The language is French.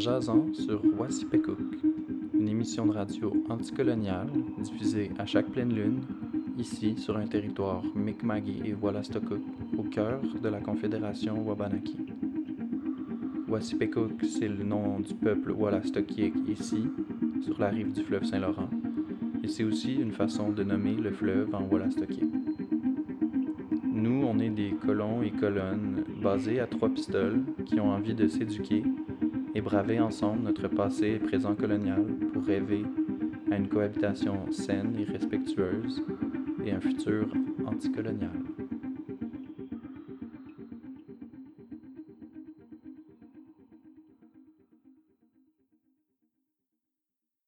jasant sur Wassipekuk, une émission de radio anticoloniale diffusée à chaque pleine lune, ici sur un territoire Mi'kmaqui et Wallastokuk, au cœur de la Confédération Wabanaki. Wassipekuk, c'est le nom du peuple Wallastokiek ici, sur la rive du fleuve Saint-Laurent, et c'est aussi une façon de nommer le fleuve en Wallastokiek. Colons et colonnes basés à trois pistoles qui ont envie de s'éduquer et braver ensemble notre passé et présent colonial pour rêver à une cohabitation saine et respectueuse et un futur anticolonial.